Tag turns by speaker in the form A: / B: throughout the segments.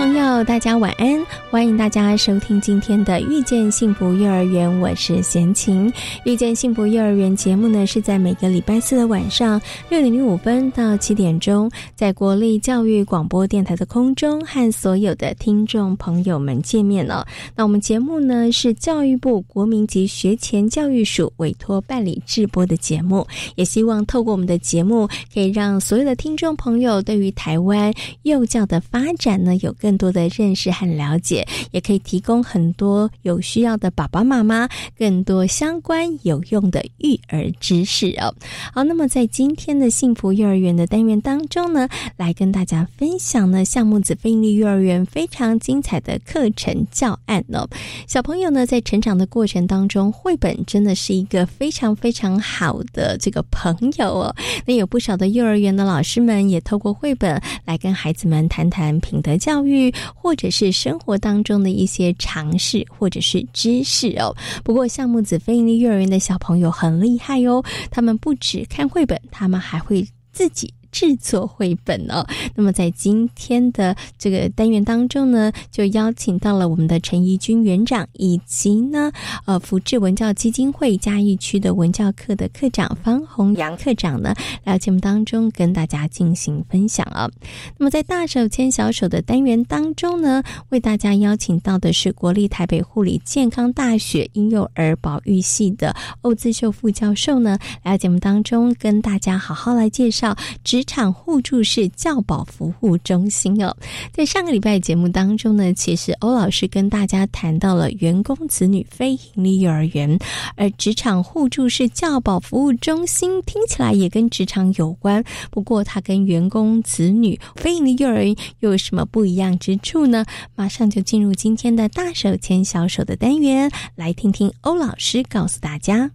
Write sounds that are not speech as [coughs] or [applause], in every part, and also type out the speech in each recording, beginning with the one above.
A: 朋友，大家晚安！欢迎大家收听今天的《遇见幸福幼儿园》，我是贤琴。《遇见幸福幼儿园》节目呢，是在每个礼拜四的晚上六点零五分到七点钟，在国立教育广播电台的空中和所有的听众朋友们见面了。那我们节目呢，是教育部国民级学前教育署委托办理制播的节目，也希望透过我们的节目，可以让所有的听众朋友对于台湾幼教的发展呢，有更更多的认识和了解，也可以提供很多有需要的爸爸妈妈更多相关有用的育儿知识哦。好，那么在今天的幸福幼儿园的单元当中呢，来跟大家分享呢，项目子非营利幼儿园非常精彩的课程教案哦。小朋友呢，在成长的过程当中，绘本真的是一个非常非常好的这个朋友哦。那有不少的幼儿园的老师们也透过绘本来跟孩子们谈谈品德教育。或者是生活当中的一些尝试，或者是知识哦。不过，项目子非营利幼儿园的小朋友很厉害哦，他们不止看绘本，他们还会自己。制作绘本哦，那么在今天的这个单元当中呢，就邀请到了我们的陈怡君园长，以及呢，呃，福智文教基金会嘉义区的文教课的课长方红阳课长呢，来节目当中跟大家进行分享啊。那么在大手牵小手的单元当中呢，为大家邀请到的是国立台北护理健康大学婴幼儿保育系的欧自秀副教授呢，来节目当中跟大家好好来介绍职场互助式教保服务中心哦，在上个礼拜节目当中呢，其实欧老师跟大家谈到了员工子女非营利幼儿园，而职场互助式教保服务中心听起来也跟职场有关，不过它跟员工子女非营利幼儿园又有什么不一样之处呢？马上就进入今天的大手牵小手的单元，来听听欧老师告诉大家。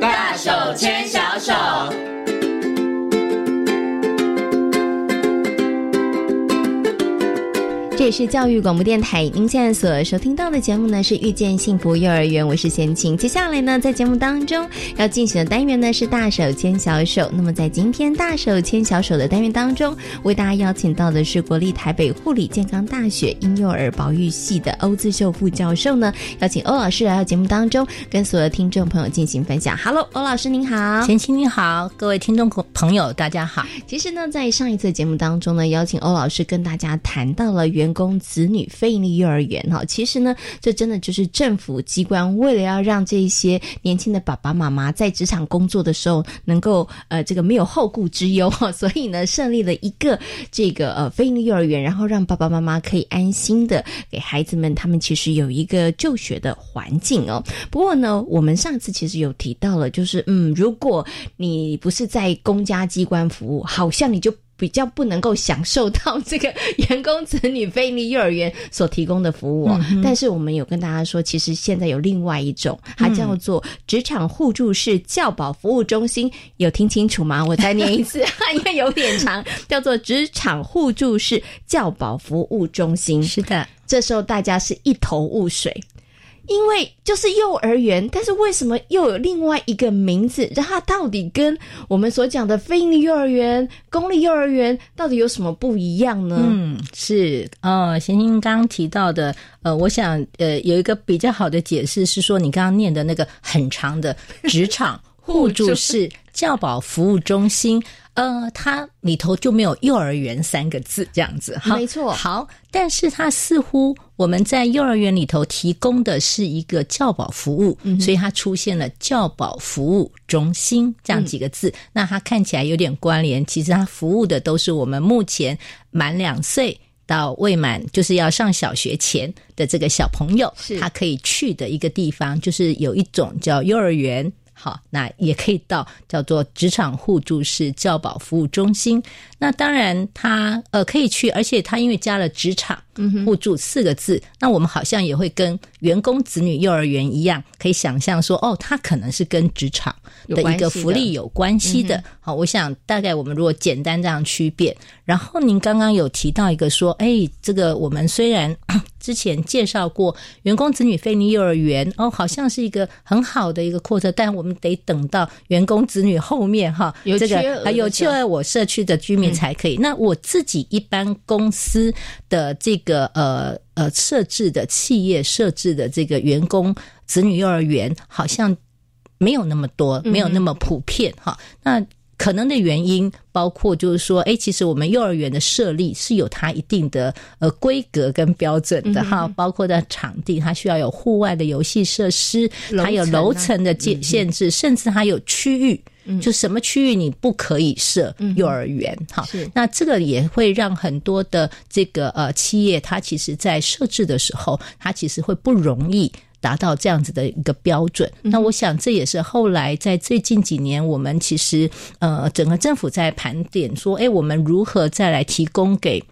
B: 大手牵手。
A: 这也是教育广播电台，您现在所收听到的节目呢是遇见幸福幼儿园，我是贤琴。接下来呢，在节目当中要进行的单元呢是大手牵小手。那么在今天大手牵小手的单元当中，为大家邀请到的是国立台北护理健康大学婴幼儿保育系的欧自秀副教授呢，邀请欧老师来到节目当中，跟所有听众朋友进行分享。Hello，欧老师您好，
C: 贤琴你好，各位听众朋友大家好。
A: 其实呢，在上一次节目当中呢，邀请欧老师跟大家谈到了原。员工子女非营利幼儿园哈，其实呢，这真的就是政府机关为了要让这些年轻的爸爸妈妈在职场工作的时候能够呃这个没有后顾之忧哈，所以呢设立了一个这个呃非营利幼儿园，然后让爸爸妈妈可以安心的给孩子们他们其实有一个就学的环境哦。不过呢，我们上次其实有提到了，就是嗯，如果你不是在公家机关服务，好像你就。比较不能够享受到这个 [laughs] 员工子女非利幼儿园所提供的服务，但是我们有跟大家说，其实现在有另外一种，它叫做职场互助式教保服务中心，有听清楚吗？[laughs] 我再念一次，[laughs] 因为有点长，叫做职场互助式教保服务中心。
C: 是的，
A: 这时候大家是一头雾水。因为就是幼儿园，但是为什么又有另外一个名字？然后它到底跟我们所讲的非营利幼儿园、公立幼儿园到底有什么不一样呢？
C: 嗯，是呃，贤贤刚提到的，呃，我想呃有一个比较好的解释是说，你刚刚念的那个很长的职场互助式教保服务中心。呃，它里头就没有幼儿园三个字这样子哈，
A: 没错。
C: 好，但是它似乎我们在幼儿园里头提供的是一个教保服务，所以它出现了教保服务中心这样几个字。那它看起来有点关联，其实它服务的都是我们目前满两岁。到未满就是要上小学前的这个小朋友，他可以去的一个地方，就是有一种叫幼儿园。好，那也可以到叫做职场互助式教保服务中心。那当然，他呃可以去，而且他因为加了职场互助四个字，那我们好像也会跟员工子女幼儿园一样，可以想象说，哦，他可能是跟职场的一个福利有关系的。好，我想大概我们如果简单这样区别，然后您刚刚有提到一个说，哎，这个我们虽然 [coughs] 之前介绍过员工子女非尼幼儿园，哦，好像是一个很好的一个扩特，但我们得等到员工子女后面哈，这个还有就在我社区的居民。才可以。那我自己一般公司的这个呃呃设置的企业设置的这个员工子女幼儿园，好像没有那么多，没有那么普遍哈。那可能的原因包括就是说，哎，其实我们幼儿园的设立是有它一定的呃规格跟标准的哈，包括的场地，它需要有户外的游戏设施，还有楼层的限限制，甚至还有区域。就什么区域你不可以设幼儿园？哈，那这个也会让很多的这个呃企业，它其实在设置的时候，它其实会不容易达到这样子的一个标准。那我想这也是后来在最近几年，我们其实呃整个政府在盘点说，哎，我们如何再来提供给。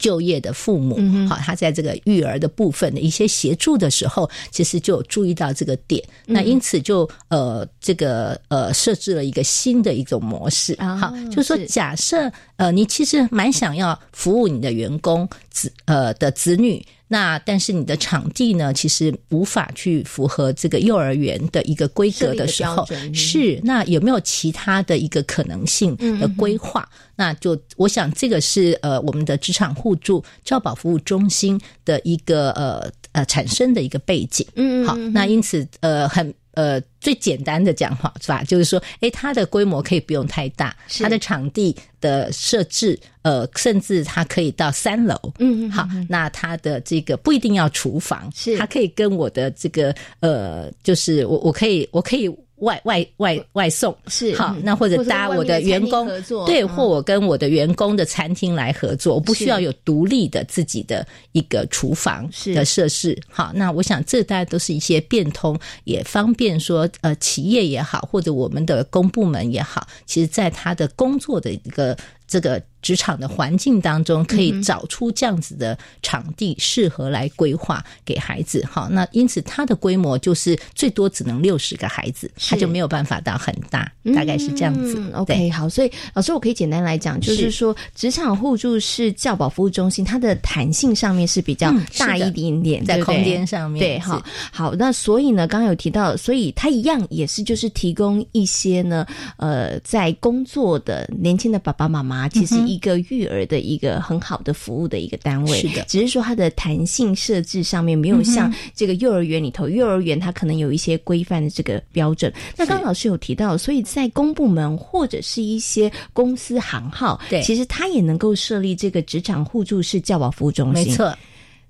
C: 就业的父母，好，他在这个育儿的部分的一些协助的时候，其实就有注意到这个点。那因此就呃，这个呃，设置了一个新的一种模式，好，就是说，假设呃，你其实蛮想要服务你的员工子呃的子女。那但是你的场地呢，其实无法去符合这个幼儿园的一个规格的时候，是那有没有其他的一个可能性的规划？那就我想这个是呃我们的职场互助教保服务中心的一个呃呃产生的一个背景。嗯，好，那因此呃很。呃，最简单的讲法是吧？就是说，哎，它的规模可以不用太大，它的场地的设置，呃，甚至它可以到三楼。嗯，好，那它的这个不一定要厨房，是它可以跟我的这个呃，就是我我可以我可以。外外外外送。
D: 是
C: 好，那或者搭我的员工对，或我跟我的员工的餐厅来合作，我不需要有独立的自己的一个厨房的设施。好，那我想这大家都是一些变通，也方便说呃企业也好，或者我们的公部门也好，其实在他的工作的一个这个。职场的环境当中，可以找出这样子的场地，适合来规划给孩子。好，那因此它的规模就是最多只能六十个孩子，它就没有办法到很大，大概是这样子。
D: OK，好，所以老师，我可以简单来讲，就是说，职场互助是教保服务中心，它的弹性上面是比较大一点点，
C: 在空间上面。
D: 对，好，好，那所以呢，刚刚有提到，所以它一样也是就是提供一些呢，呃，在工作的年轻的爸爸妈妈，其实。一个育儿的一个很好的服务的一个单位，
C: 是的，
D: 只是说它的弹性设置上面没有像这个幼儿园里头，幼儿园它可能有一些规范的这个标准。那刚老师有提到，所以在公部门或者是一些公司行号，
C: 对，
D: 其实它也能够设立这个职场互助式教保服务中
C: 心，没错。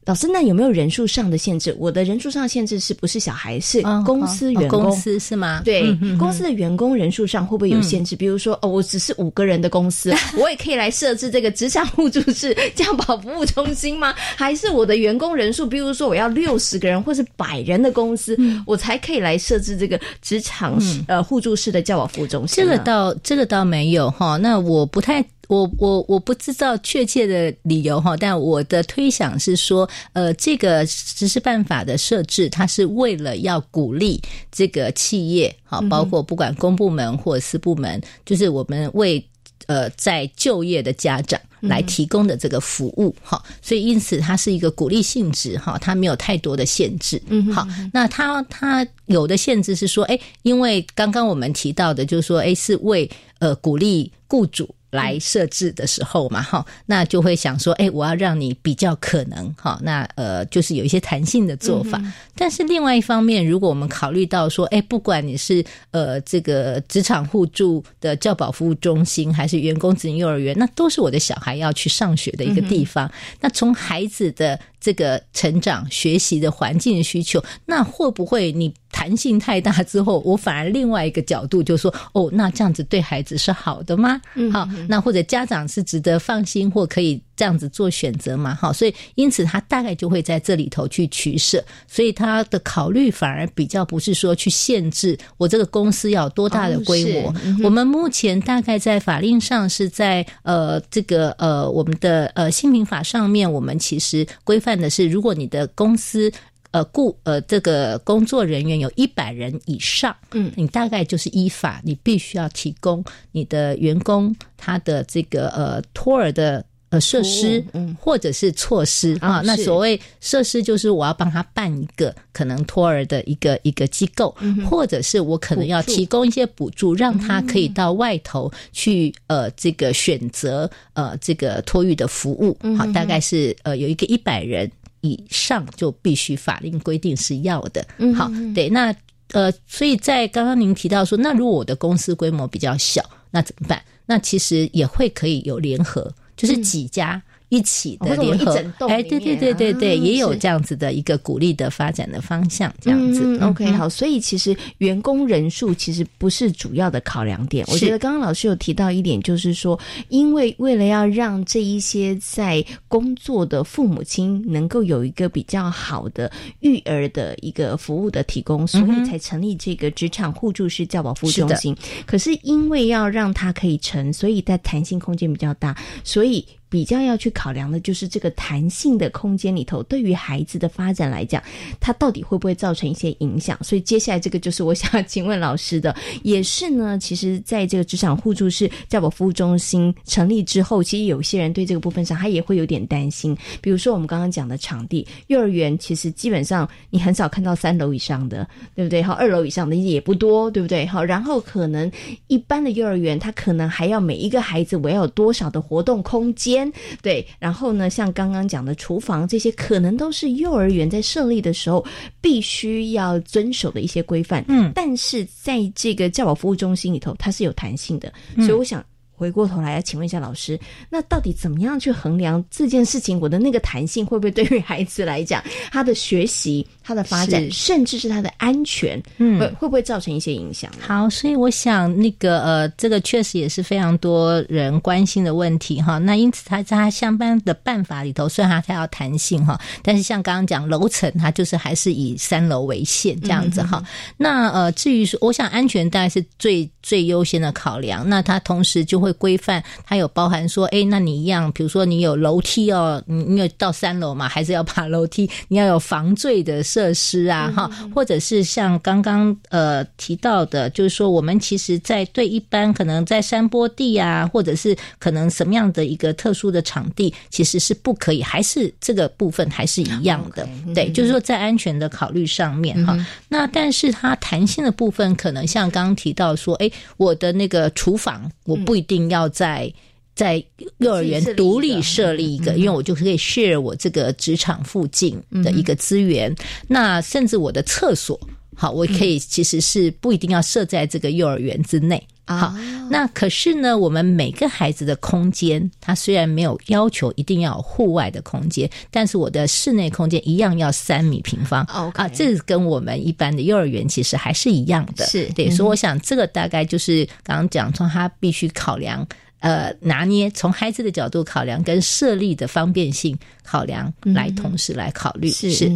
D: 老师，那有没有人数上的限制？我的人数上限制是不是小孩？是公司员工？
C: 公司是吗？
D: 对，公司的员工人数上会不会有限制？比如说，哦，我只是五个人的公司，[laughs] 我也可以来设置这个职场互助式教保服务中心吗？还是我的员工人数，比如说我要六十个人或是百人的公司，我才可以来设置这个职场呃互助式的教保服务中心？
C: 这个倒这个倒没有哈。那我不太。我我我不知道确切的理由哈，但我的推想是说，呃，这个实施办法的设置，它是为了要鼓励这个企业，好，包括不管公部门或私部门，就是我们为呃在就业的家长来提供的这个服务哈，所以因此它是一个鼓励性质哈，它没有太多的限制。嗯，好，那它它有的限制是说，哎，因为刚刚我们提到的，就是说，哎，是为呃鼓励雇主。来设置的时候嘛，哈，那就会想说，哎，我要让你比较可能，哈，那呃，就是有一些弹性的做法。但是另外一方面，如果我们考虑到说，哎，不管你是呃这个职场互助的教保服务中心，还是员工子女幼儿园，那都是我的小孩要去上学的一个地方。那从孩子的这个成长、学习的环境需求，那会不会你？弹性太大之后，我反而另外一个角度就说，哦，那这样子对孩子是好的吗？好，那或者家长是值得放心或可以这样子做选择吗？好，所以因此他大概就会在这里头去取舍，所以他的考虑反而比较不是说去限制我这个公司要多大的规模。我们目前大概在法令上是在呃这个呃我们的呃新民法上面，我们其实规范的是，如果你的公司。呃，雇呃，这个工作人员有一百人以上，嗯，你大概就是依法，你必须要提供你的员工他的这个呃托儿的呃设施，嗯，或者是措施啊。那所谓设施，就是我要帮他办一个可能托儿的一个一个机构，或者是我可能要提供一些补助，让他可以到外头去呃这个选择呃这个托育的服务。好，大概是呃有一个一百人。以上就必须法令规定是要的，好，对，那呃，所以在刚刚您提到说，那如果我的公司规模比较小，那怎么办？那其实也会可以有联合，就是几家。一起的联合，哎，对对对对对，也有这样子的一个鼓励的发展的方向，这样子。
D: OK，好，所以其实员工人数其实不是主要的考量点。我觉得刚刚老师有提到一点，就是说，因为为了要让这一些在工作的父母亲能够有一个比较好的育儿的一个服务的提供，所以才成立这个职场互助式教保服务中心。可是因为要让它可以成，所以在弹性空间比较大，所以。比较要去考量的就是这个弹性的空间里头，对于孩子的发展来讲，它到底会不会造成一些影响？所以接下来这个就是我想要请问老师的，也是呢。其实，在这个职场互助式教保服务中心成立之后，其实有些人对这个部分上，他也会有点担心。比如说我们刚刚讲的场地，幼儿园其实基本上你很少看到三楼以上的，对不对？好，二楼以上的也不多，对不对？好，然后可能一般的幼儿园，它可能还要每一个孩子我要有多少的活动空间。对，然后呢，像刚刚讲的厨房这些，可能都是幼儿园在设立的时候必须要遵守的一些规范。嗯，但是在这个教保服务中心里头，它是有弹性的，所以我想。回过头来要请问一下老师，那到底怎么样去衡量这件事情？我的那个弹性会不会对于孩子来讲，他的学习、他的发展，甚至是它的安全，嗯，会会不会造成一些影响？
C: 好，所以我想那个呃，这个确实也是非常多人关心的问题哈。那因此他在他相关的办法里头，虽然他要弹性哈，但是像刚刚讲楼层，它就是还是以三楼为限这样子哈。那呃，至于说，我想安全当然是最最优先的考量。那它同时就会。规范它有包含说，哎，那你一样，比如说你有楼梯哦，你你有到三楼嘛，还是要爬楼梯？你要有防坠的设施啊，哈，或者是像刚刚呃提到的，就是说我们其实，在对一般可能在山坡地啊，或者是可能什么样的一个特殊的场地，其实是不可以，还是这个部分还是一样的，对，就是说在安全的考虑上面哈。那但是它弹性的部分，可能像刚刚提到说，哎，我的那个厨房，我不一定。要在在幼儿园独立设立一个，因为我就可以 share 我这个职场附近的一个资源。那甚至我的厕所，好，我可以其实是不一定要设在这个幼儿园之内。好，那可是呢，我们每个孩子的空间，他虽然没有要求一定要有户外的空间，但是我的室内空间一样要三米平方。啊，这跟我们一般的幼儿园其实还是一样的。
D: 是
C: 对，所以我想这个大概就是刚刚讲从他必须考量。呃，拿捏从孩子的角度考量，跟设立的方便性考量来同时来考虑是。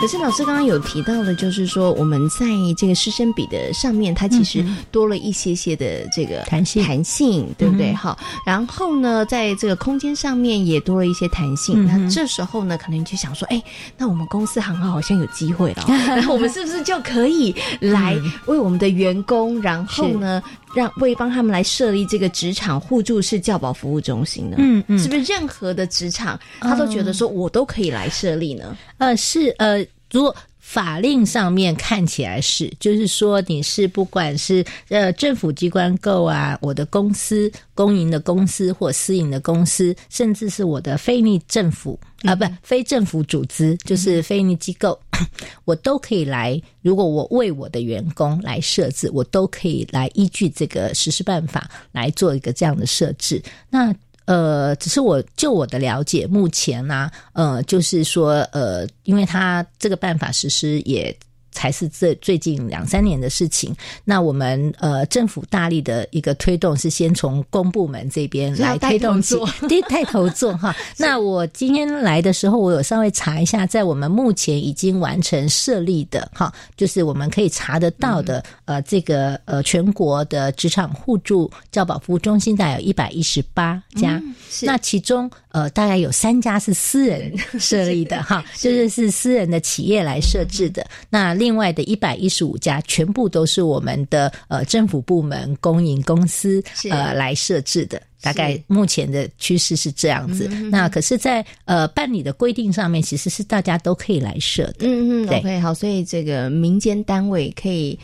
D: 可是老师刚刚有提到的，就是说我们在这个师生比的上面，它其实多了一些些的这个
C: 弹性，
D: 弹性对不对？好，然后呢，在这个空间上面也多了一些弹性。那这时候呢，可能就想说，哎，那我们公司行号好像有机会了，[laughs] 然后我们是不是就可以来为我们的员工，然后呢，让为帮他们来设立这个职场互助式教保服务中心呢？嗯嗯，是不是任何的职场他都觉得说我都可以来设立呢？
C: 呃，是呃。如果法令上面看起来是，就是说你是不管是呃政府机关购啊，我的公司、公营的公司或私营的公司，甚至是我的非利政府啊，不非政府组织，就是非利机构，[clears throat] 我都可以来。如果我为我的员工来设置，我都可以来依据这个实施办法来做一个这样的设置。那。呃，只是我就我的了解，目前呢，呃，就是说，呃，因为他这个办法实施也。才是这最近两三年的事情。那我们呃政府大力的一个推动是先从公部门这边来推动起，[laughs] 对，带头做哈。[laughs] 那我今天来的时候，我有稍微查一下，在我们目前已经完成设立的哈，就是我们可以查得到的呃这个呃全国的职场互助教保服务中心，大概有一百一十八家。那其中呃大概有三家是私人 [laughs] 设立的哈，就是是私人的企业来设置的。那另外的一百一十五家，全部都是我们的呃政府部门、公营公司呃来设置的。大概目前的趋势是这样子。那可是，在呃办理的规定上面，其实是大家都可以来设的。
D: 嗯嗯，OK，好，所以这个民间单位可以。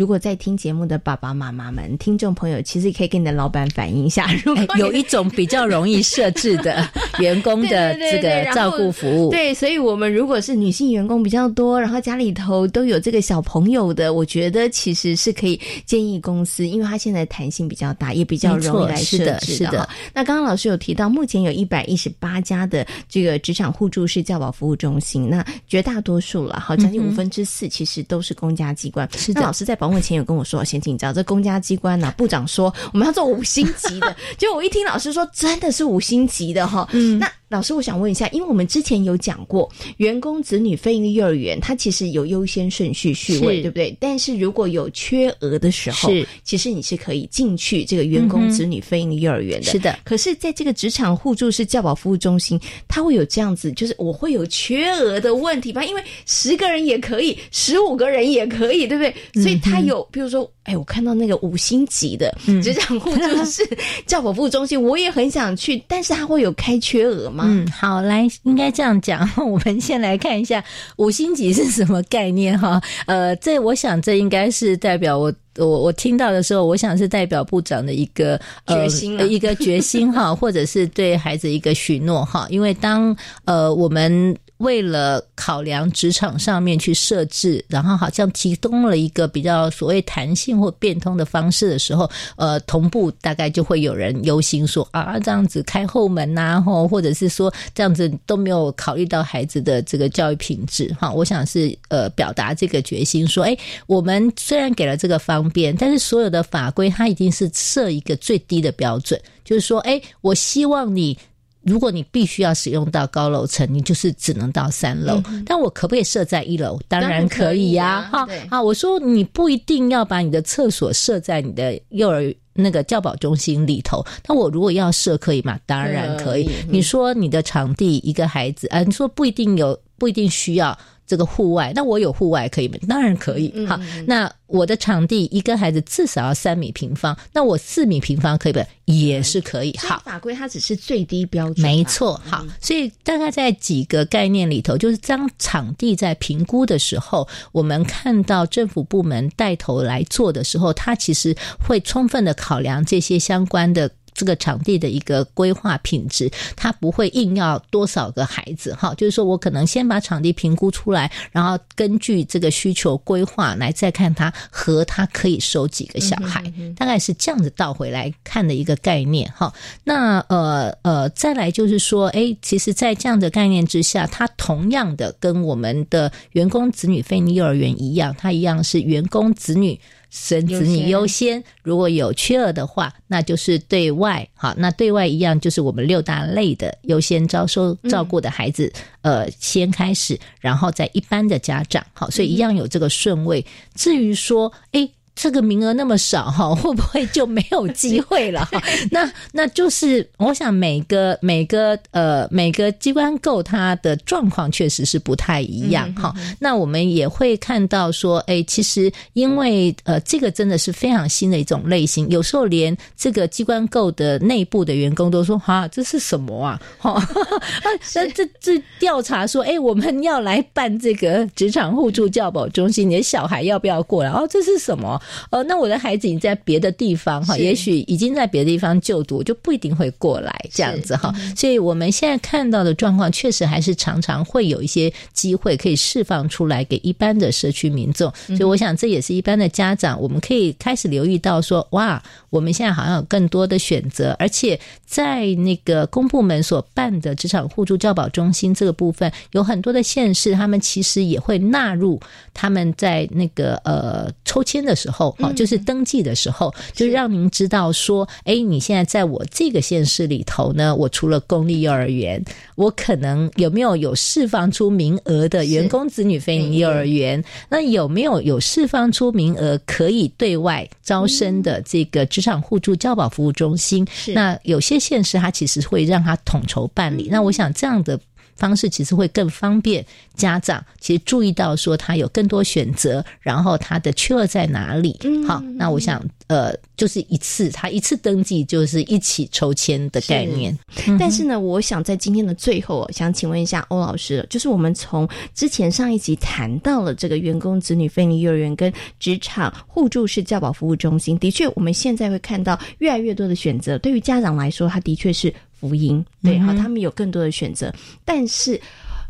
D: 如果在听节目的爸爸妈妈们、听众朋友，其实可以跟你的老板反映一下，如果
C: 有一种比较容易设置的 [laughs] 员工的这个照顾服务。
D: 对，所以我们如果是女性员工比较多，然后家里头都有这个小朋友的，我觉得其实是可以建议公司，因为它现在弹性比较大，也比较容易来设置的。那刚刚老师有提到，目前有一百一十八家的这个职场互助式教保服务中心，那绝大多数了，好将近五分之四，其实都是公家机关。
C: 是
D: 的，老师在保。目前有跟我说，先请教这公家机关呢，部长说我们要做五星级的，[laughs] 结果我一听老师说真的是五星级的哈，嗯，那。老师，我想问一下，因为我们之前有讲过，员工子女非营利幼儿园，它其实有优先顺序序位，对不对？但是如果有缺额的时候，是其实你是可以进去这个员工子女非营利幼儿园的。
C: 是的。
D: 可是，在这个职场互助式教保服务中心，它会有这样子，就是我会有缺额的问题吧？因为十个人也可以，十五个人也可以，对不对？所以它有，比如说，哎，我看到那个五星级的职场互助式 [laughs] 教保服务中心，我也很想去，但是它会有开缺额吗？
C: 嗯，好，来，应该这样讲。[laughs] 我们先来看一下五星级是什么概念哈。呃，这我想这应该是代表我我我听到的时候，我想是代表部长的一个
D: 决心，
C: 一个决心哈，[laughs] 或者是对孩子一个许诺哈。因为当呃我们。为了考量职场上面去设置，然后好像提供了一个比较所谓弹性或变通的方式的时候，呃，同步大概就会有人忧心说啊，这样子开后门呐，或 [laughs] 或者是说这样子都没有考虑到孩子的这个教育品质哈。我想是呃表达这个决心，说哎，我们虽然给了这个方便，但是所有的法规它一定是设一个最低的标准，就是说哎，我希望你。如果你必须要使用到高楼层，你就是只能到三楼。但我可不可以设在一楼？当然可以呀！哈啊，我说你不一定要把你的厕所设在你的幼儿那个教保中心里头。那我如果要设，可以吗？当然可以。你说你的场地一个孩子啊，你说不一定有，不一定需要。这个户外，那我有户外可以吗？当然可以。好，那我的场地一个孩子至少要三米平方，那我四米平方可以不？也是可以。好，
D: 法规它只是最低标准。
C: 没错。好，所以大概在几个概念里头，就是当场地在评估的时候，我们看到政府部门带头来做的时候，它其实会充分的考量这些相关的。这个场地的一个规划品质，它不会硬要多少个孩子哈，就是说我可能先把场地评估出来，然后根据这个需求规划来再看它和它可以收几个小孩，大概是这样子倒回来看的一个概念哈。那呃呃，再来就是说，哎，其实，在这样的概念之下，它同样的跟我们的员工子女非幼儿园一样，它一样是员工子女。生子女优先，如果有缺额的话，那就是对外好。那对外一样，就是我们六大类的优先招收照顾的孩子，呃，先开始，然后在一般的家长好，所以一样有这个顺位。至于说，哎。这个名额那么少哈，[laughs] 会不会就没有机会了？[laughs] 哈，那那就是我想每个每个呃每个机关构它的状况确实是不太一样哈。那我们也会看到说，哎，其实因为呃这个真的是非常新的一种类型，有时候连这个机关构的内部的员工都说哈，这是什么啊？哈，[laughs] 那这这调查说，哎，我们要来办这个职场互助教保中心，你的小孩要不要过来？哦，这是什么？呃，那我的孩子已经在别的地方哈，也许已经在别的地方就读，就不一定会过来这样子哈。所以我们现在看到的状况，确实还是常常会有一些机会可以释放出来给一般的社区民众。所以我想，这也是一般的家长，我们可以开始留意到说，哇，我们现在好像有更多的选择，而且在那个公部门所办的职场互助教保中心这个部分，有很多的县市，他们其实也会纳入他们在那个呃抽签的时候，哈，就是登记的时候，就让您知道说，哎，你现在在我这个县市里头呢，我除了公立幼儿园，我可能有没有有释放出名额的员工子女非营幼儿园？那有没有有释放出名额可以对外招生的这个职场互助教保服务中心？那有些县市它其实会让它统筹办理。那我想这样的。方式其实会更方便家长，其实注意到说他有更多选择，然后他的缺额在哪里？好，那我想呃，就是一次他一次登记就是一起抽签的概念。
D: 但是呢，我想在今天的最后，想请问一下欧老师，就是我们从之前上一集谈到了这个员工子女分离幼儿园跟职场互助式教保服务中心，的确我们现在会看到越来越多的选择，对于家长来说，他的确是。福音对好，他们有更多的选择，但是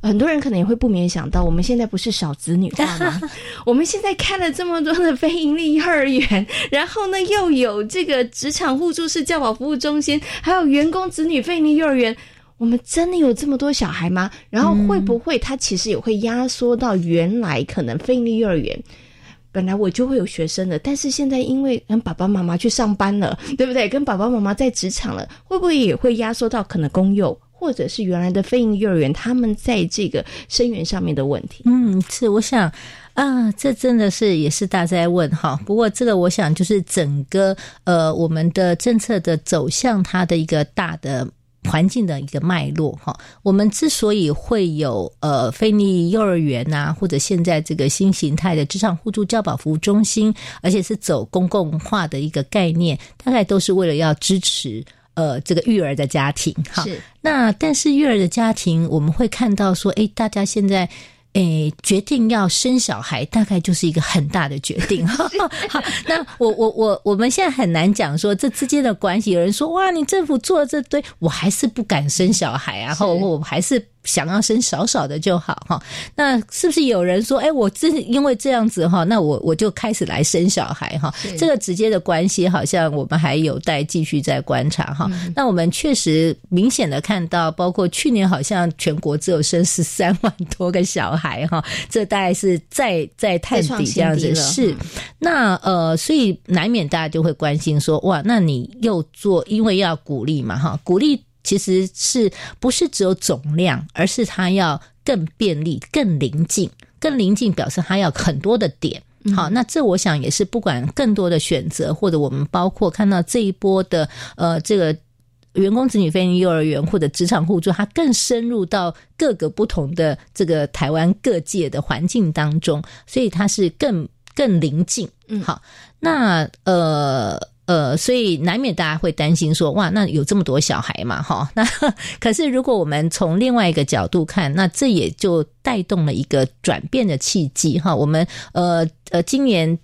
D: 很多人可能也会不免想到，我们现在不是少子女化吗？[laughs] 我们现在开了这么多的非盈利幼儿园，然后呢又有这个职场互助式教保服务中心，还有员工子女非盈利幼儿园，我们真的有这么多小孩吗？然后会不会它其实也会压缩到原来可能非盈利幼儿园？本来我就会有学生的，但是现在因为跟爸爸妈妈去上班了，对不对？跟爸爸妈妈在职场了，会不会也会压缩到可能公幼或者是原来的非营幼儿园他们在这个生源上面的问题？
C: 嗯，是，我想啊，这真的是也是大家在问哈。不过这个我想就是整个呃我们的政策的走向，它的一个大的。环境的一个脉络哈，我们之所以会有呃非利幼儿园呐，或者现在这个新形态的职场互助教保服务中心，而且是走公共化的一个概念，大概都是为了要支持呃这个育儿的家庭哈。那但是育儿的家庭，我们会看到说，哎，大家现在。诶，决定要生小孩，大概就是一个很大的决定。[laughs] 好，那我我我我们现在很难讲说这之间的关系。有人说，哇，你政府做了这堆，我还是不敢生小孩啊，然后我还是。想要生少少的就好哈，那是不是有人说，哎，我真因为这样子哈，那我我就开始来生小孩哈？这个直接的关系好像我们还有待继续再观察哈。那我们确实明显的看到，包括去年好像全国只有生十三 [laughs] 万多个小孩哈，这大概是在在探底这样子是。那呃，所以难免大家就会关心说，哇，那你又做，因为要鼓励嘛哈，鼓励。其实是不是只有总量，而是它要更便利、更临近、更临近，表示它要很多的点。好，那这我想也是不管更多的选择，或者我们包括看到这一波的呃这个员工子女飞行幼儿园或者职场互助，它更深入到各个不同的这个台湾各界的环境当中，所以它是更更临近。嗯，好，那呃。呃，所以难免大家会担心说，哇，那有这么多小孩嘛，哈，[laughs] 那可是如果我们从另外一个角度看，那这也就带动了一个转变的契机，哈，我们呃呃，今年。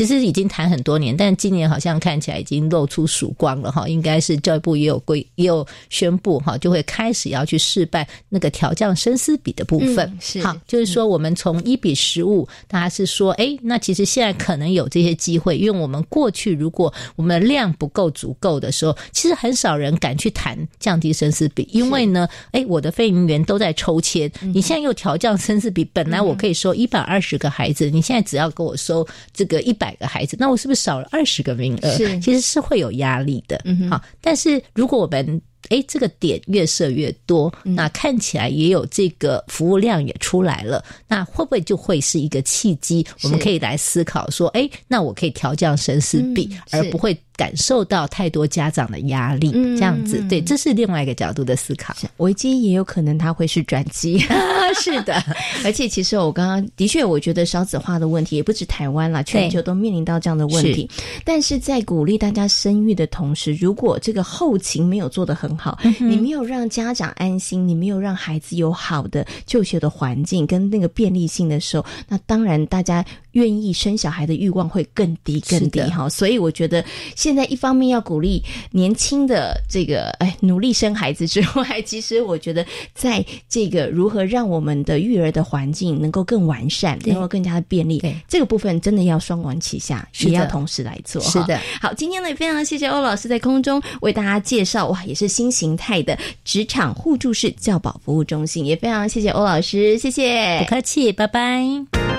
C: 其实已经谈很多年，但今年好像看起来已经露出曙光了哈。应该是教育部也有规也有宣布哈，就会开始要去试办那个调降生思比的部分。
D: 是
C: 好，就是说我们从一比十五，大家是说，哎，那其实现在可能有这些机会，因为我们过去如果我们量不够足够的时候，其实很少人敢去谈降低生思比，因为呢，哎，我的飞行员都在抽签，你现在又调降生思比，本来我可以收一百二十个孩子，你现在只要给我收这个一。百个孩子，那我是不是少了二十个名额？
D: 是，
C: 其实是会有压力的。嗯，好，但是如果我们哎这个点越设越多，那看起来也有这个服务量也出来了，那会不会就会是一个契机？我们可以来思考说，哎，那我可以调降生死比，而不会。感受到太多家长的压力，这样子，对，这是另外一个角度的思考。
D: 危机也有可能它会是转机，[laughs]
C: 是的。
D: 而且其实我刚刚的确，我觉得少子化的问题也不止台湾了，全球都面临到这样的问题。但是在鼓励大家生育的同时，如果这个后勤没有做得很好，你没有让家长安心，你没有让孩子有好的就学的环境跟那个便利性的时候，那当然大家愿意生小孩的欲望会更低更低哈。所以我觉得现在一方面要鼓励年轻的这个哎努力生孩子之外，[laughs] 其实我觉得在这个如何让我们的育儿的环境能够更完善，能够更加的便利，这个部分真的要双管齐下，也要同时来做。
C: 是的，
D: 好，今天呢也非常谢谢欧老师在空中为大家介绍哇，也是新形态的职场互助式教保服务中心，也非常谢谢欧老师，谢谢，
C: 不客气，拜拜。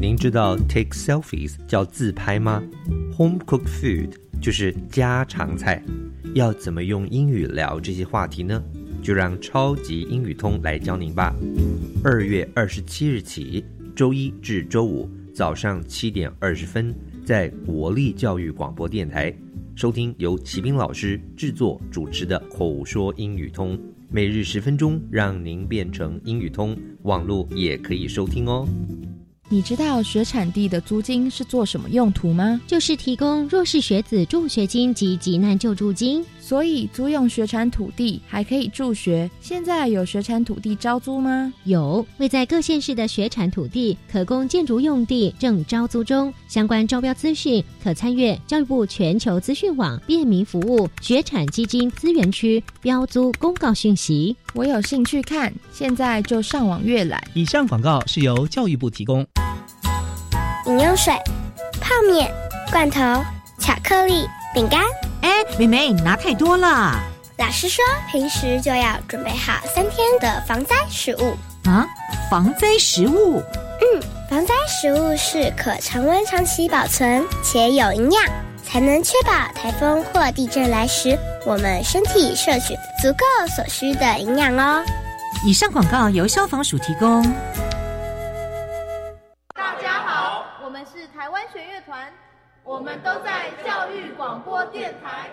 E: 您知道 take selfies 叫自拍吗？Home cooked food 就是家常菜，要怎么用英语聊这些话题呢？就让超级英语通来教您吧。二月二十七日起，周一至周五早上七点二十分，在国立教育广播电台收听由齐斌老师制作主持的口说英语通，每日十分钟，让您变成英语通。网络也可以收听哦。
F: 你知道学产地的租金是做什么用途吗？
G: 就是提供弱势学子助学金及急难救助金。
F: 所以租用学产土地还可以助学。现在有学产土地招租吗？
G: 有，位在各县市的学产土地可供建筑用地正招租中。相关招标资讯可参阅教育部全球资讯网便民服务学产基金资源区标租公告讯息。
F: 我有兴趣看，现在就上网阅览。
H: 以上广告是由教育部提供。
I: 饮用水、泡面、罐头、巧克力、饼干。
J: 哎，妹妹，你拿太多了。
I: 老师说，平时就要准备好三天的防灾食物
J: 啊。防灾食物？
I: 嗯，防灾食物是可常温长期保存且有营养，才能确保台风或地震来时，我们身体摄取足够所需的营养哦。
J: 以上广告由消防署提供。
K: 大家好，我们是台湾弦乐团。我们都在教育广播电台。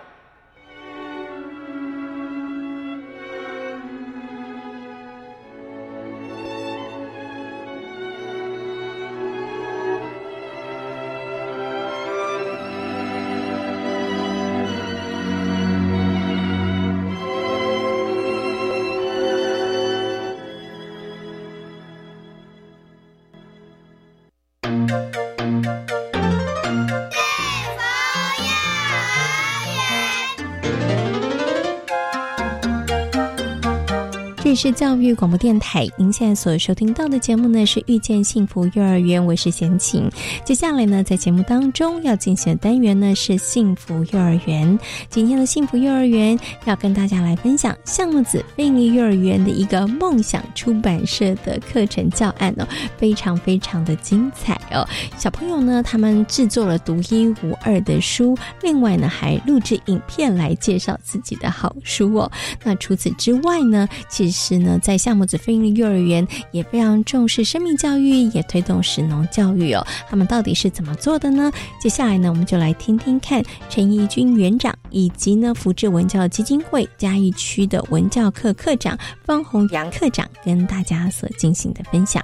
A: 是教育广播电台，您现在所收听到的节目呢是《遇见幸福幼儿园》，我是贤琴。接下来呢，在节目当中要进行的单元呢是幸福幼儿园。今天的幸福幼儿园要跟大家来分享项目子贝利幼儿园的一个梦想出版社的课程教案哦，非常非常的精彩哦。小朋友呢，他们制作了独一无二的书，另外呢还录制影片来介绍自己的好书哦。那除此之外呢，其实。是呢，在项目子飞鹰幼儿园也非常重视生命教育，也推动食农教育哦。他们到底是怎么做的呢？接下来呢，我们就来听听看陈义军园长以及呢福智文教基金会嘉义区的文教课课长方红杨课长跟大家所进行的分享。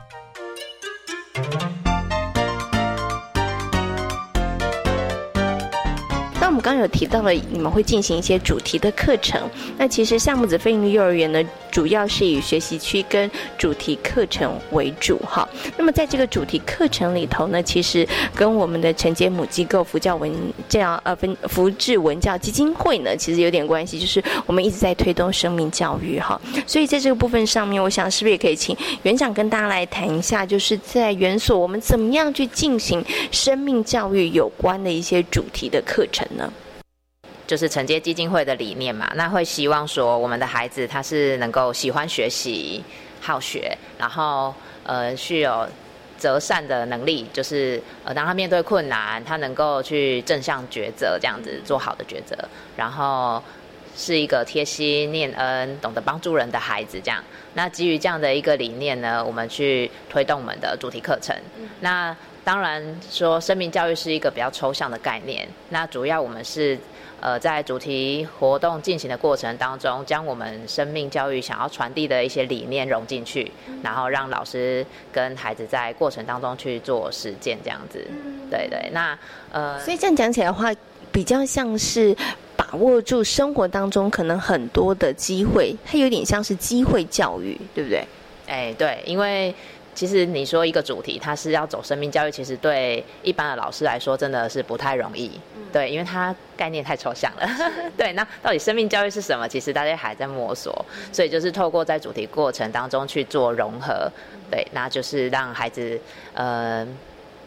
D: 那我们刚刚有提到了，你们会进行一些主题的课程。那其实夏木子飞行幼儿园呢，主要是以学习区跟主题课程为主哈。那么在这个主题课程里头呢，其实跟我们的承接母机构福教文这样呃分福智文教基金会呢，其实有点关系，就是我们一直在推动生命教育哈。所以在这个部分上面，我想是不是也可以请园长跟大家来谈一下，就是在园所我们怎么样去进行生命教育有关的一些主题的课程呢？
L: 就是承接基金会的理念嘛，那会希望说我们的孩子他是能够喜欢学习、好学，然后呃具有择善的能力，就是呃当他面对困难，他能够去正向抉择，这样子做好的抉择，然后是一个贴心、念恩、懂得帮助人的孩子。这样，那基于这样的一个理念呢，我们去推动我们的主题课程。那当然说生命教育是一个比较抽象的概念，那主要我们是。呃，在主题活动进行的过程当中，将我们生命教育想要传递的一些理念融进去，然后让老师跟孩子在过程当中去做实践，这样子。对对，那呃，
D: 所以这样讲起来的话，比较像是把把握住生活当中可能很多的机会，它有点像是机会教育，对不对？
L: 哎，对，因为。其实你说一个主题，它是要走生命教育，其实对一般的老师来说真的是不太容易。对，因为它概念太抽象了。[laughs] 对，那到底生命教育是什么？其实大家还在摸索，所以就是透过在主题过程当中去做融合。对，那就是让孩子呃，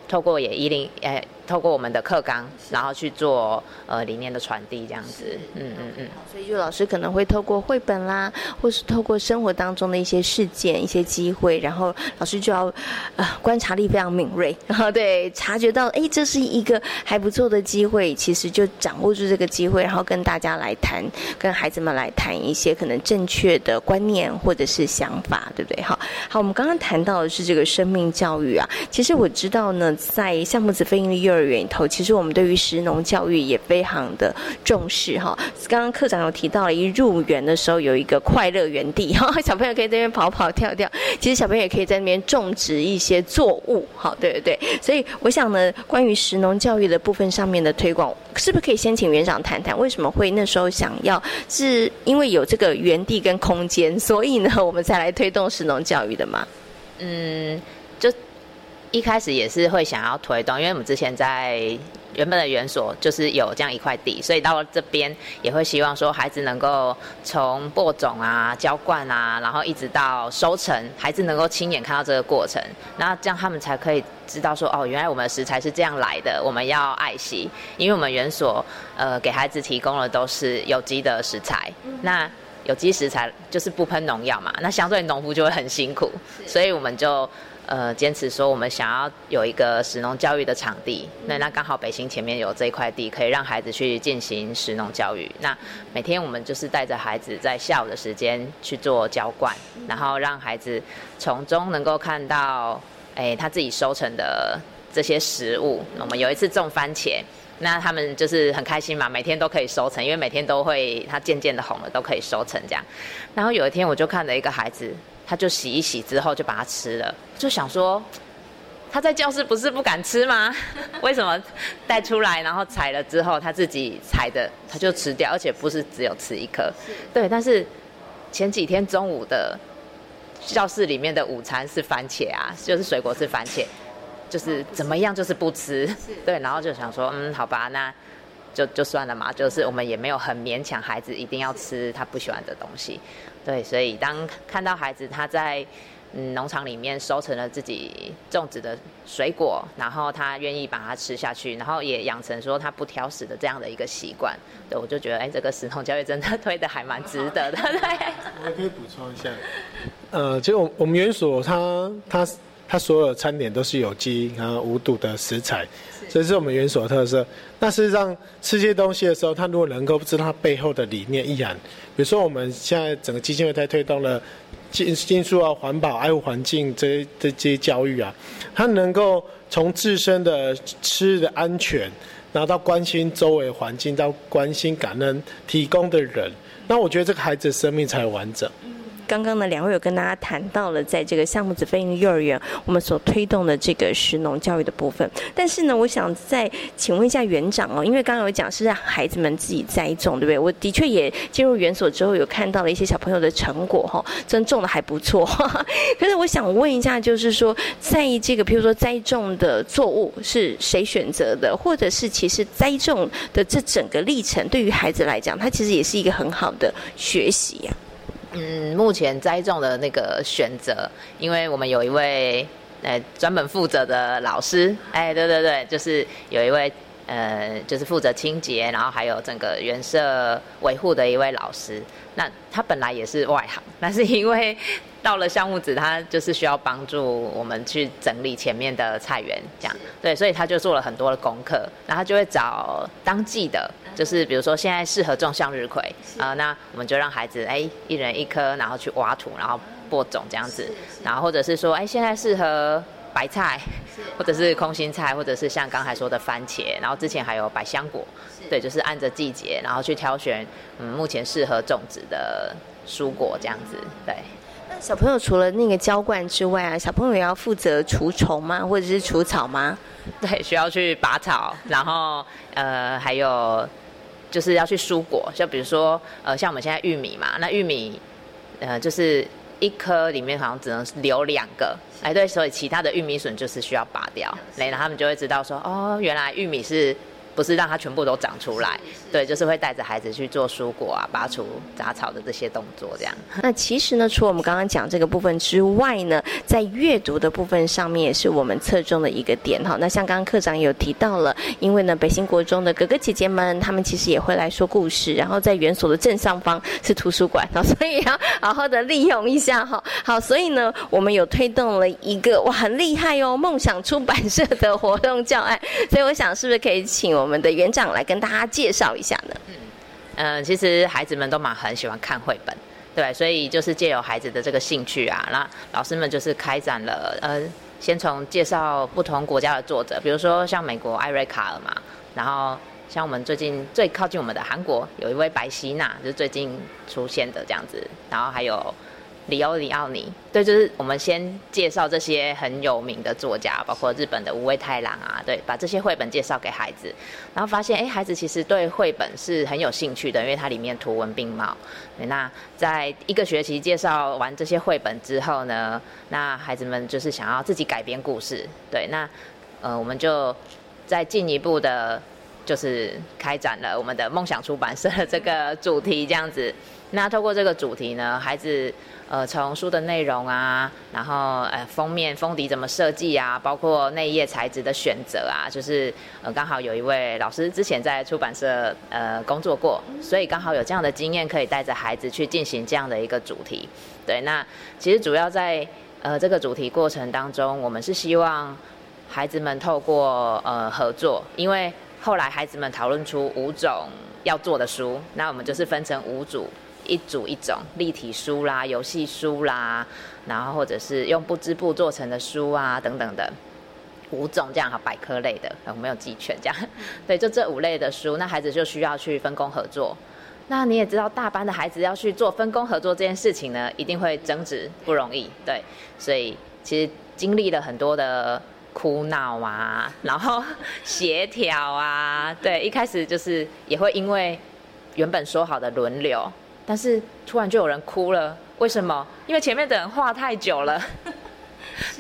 L: 透过也一零诶。透过我们的课纲，然后去做呃理念的传递，这样子，嗯嗯嗯。
D: 所以就老师可能会透过绘本啦，或是透过生活当中的一些事件、一些机会，然后老师就要呃观察力非常敏锐，[laughs] 然后对察觉到，哎，这是一个还不错的机会，其实就掌握住这个机会，然后跟大家来谈，跟孩子们来谈一些可能正确的观念或者是想法，对不对？好，好，我们刚刚谈到的是这个生命教育啊，其实我知道呢，在项目子飞鹰的幼儿园头，其实我们对于食农教育也非常的重视哈。刚刚课长有提到了，一入园的时候有一个快乐园地哈，[laughs] 小朋友可以在那边跑跑跳跳。其实小朋友也可以在那边种植一些作物，好，对对对。所以我想呢，关于食农教育的部分上面的推广，是不是可以先请园长谈谈，为什么会那时候想要？是因为有这个园地跟空间，所以呢，我们才来推动食农教育的吗？
L: 嗯。一开始也是会想要推动，因为我们之前在原本的园所就是有这样一块地，所以到了这边也会希望说孩子能够从播种啊、浇灌啊，然后一直到收成，孩子能够亲眼看到这个过程，那这样他们才可以知道说哦，原来我们的食材是这样来的，我们要爱惜，因为我们园所呃给孩子提供的都是有机的食材，那有机食材就是不喷农药嘛，那相对农夫就会很辛苦，所以我们就。呃，坚持说我们想要有一个食农教育的场地，那那刚好北新前面有这一块地，可以让孩子去进行食农教育。那每天我们就是带着孩子在下午的时间去做浇灌，然后让孩子从中能够看到，哎，他自己收成的这些食物。我们有一次种番茄，那他们就是很开心嘛，每天都可以收成，因为每天都会它渐渐的红了，都可以收成这样。然后有一天我就看了一个孩子。他就洗一洗之后就把它吃了，就想说他在教室不是不敢吃吗？[laughs] 为什么带出来然后采了之后他自己采的他就吃掉，而且不是只有吃一颗。对，但是前几天中午的教室里面的午餐是番茄啊，就是水果是番茄，就是怎么样就是不吃。对，然后就想说嗯好吧，那就就算了嘛，就是我们也没有很勉强孩子一定要吃他不喜欢的东西。对，所以当看到孩子他在嗯农场里面收成了自己种植的水果，然后他愿意把它吃下去，然后也养成说他不挑食的这样的一个习惯，对我就觉得哎，这个食农教育真的 [laughs] 推的还蛮值得的。对，
M: 我可以补充一下，呃，其实我我们园所它它它所有餐点都是有机和无毒的食材。这是我们园所特色。那事实上吃这些东西的时候，他如果能够知道他背后的理念意涵，比如说我们现在整个基金会在推动了禁禁塑啊、环保、爱护环境这这些教育啊，他能够从自身的吃的安全，然后到关心周围环境，到关心感恩提供的人，那我觉得这个孩子的生命才完整。
D: 刚刚呢，两位有跟大家谈到了，在这个项目子飞鹰幼儿园，我们所推动的这个食农教育的部分。但是呢，我想再请问一下园长哦，因为刚刚有讲是让孩子们自己栽种，对不对？我的确也进入园所之后，有看到了一些小朋友的成果哈，真种的还不错。可是我想问一下，就是说，在这个，比如说栽种的作物是谁选择的，或者是其实栽种的这整个历程，对于孩子来讲，他其实也是一个很好的学习呀。
L: 嗯，目前栽种的那个选择，因为我们有一位呃专门负责的老师，哎，对对对，就是有一位呃，就是负责清洁，然后还有整个园舍维护的一位老师。那他本来也是外行，但是因为到了项目子，他就是需要帮助我们去整理前面的菜园，这样对，所以他就做了很多的功课，然后就会找当季的。就是比如说现在适合种向日葵啊，那我们就让孩子哎一人一颗，然后去挖土，然后播种这样子，然后或者是说哎现在适合白菜，或者是空心菜，或者是像刚才说的番茄，然后之前还有百香果，对，就是按着季节，然后去挑选嗯目前适合种植的蔬果这样子，对。
D: 那小朋友除了那个浇灌之外啊，小朋友也要负责除虫吗？或者是除草吗？[laughs]
L: 对，需要去拔草，然后呃还有。就是要去蔬果，就比如说呃，像我们现在玉米嘛，那玉米呃就是一颗里面好像只能留两个，哎对，所以其他的玉米笋就是需要拔掉，然后他们就会知道说哦，原来玉米是。不是让它全部都长出来，对，就是会带着孩子去做蔬果啊、拔除杂草的这些动作，这样。
D: 那其实呢，除了我们刚刚讲这个部分之外呢，在阅读的部分上面也是我们侧重的一个点哈。那像刚刚课长有提到了，因为呢，北新国中的哥哥姐姐们，他们其实也会来说故事，然后在园所的正上方是图书馆，所以要好好的利用一下哈。好，所以呢，我们有推动了一个哇，很厉害哦，梦想出版社的活动教案，所以我想是不是可以请我。我们的园长来跟大家介绍一下呢。嗯，
L: 其实孩子们都蛮很喜欢看绘本，对，所以就是借由孩子的这个兴趣啊，那老师们就是开展了，呃，先从介绍不同国家的作者，比如说像美国艾瑞卡尔嘛，然后像我们最近最靠近我们的韩国有一位白希娜，就是最近出现的这样子，然后还有。里欧里奥尼，对，就是我们先介绍这些很有名的作家，包括日本的五味太郎啊，对，把这些绘本介绍给孩子，然后发现，哎，孩子其实对绘本是很有兴趣的，因为它里面图文并茂。对那在一个学期介绍完这些绘本之后呢，那孩子们就是想要自己改编故事，对，那呃，我们就再进一步的，就是开展了我们的梦想出版社这个主题，这样子。那透过这个主题呢，孩子。呃，从书的内容啊，然后呃封面封底怎么设计啊，包括内页材质的选择啊，就是呃刚好有一位老师之前在出版社呃工作过，所以刚好有这样的经验，可以带着孩子去进行这样的一个主题。对，那其实主要在呃这个主题过程当中，我们是希望孩子们透过呃合作，因为后来孩子们讨论出五种要做的书，那我们就是分成五组。一组一种立体书啦、游戏书啦，然后或者是用布织布做成的书啊等等的五种这样哈百科类的，我没有记全这样，[laughs] 对，就这五类的书，那孩子就需要去分工合作。那你也知道，大班的孩子要去做分工合作这件事情呢，一定会争执，不容易，对，所以其实经历了很多的哭闹啊，然后协调啊，对，一开始就是也会因为原本说好的轮流。但是突然就有人哭了，为什么？因为前面的人画太久了。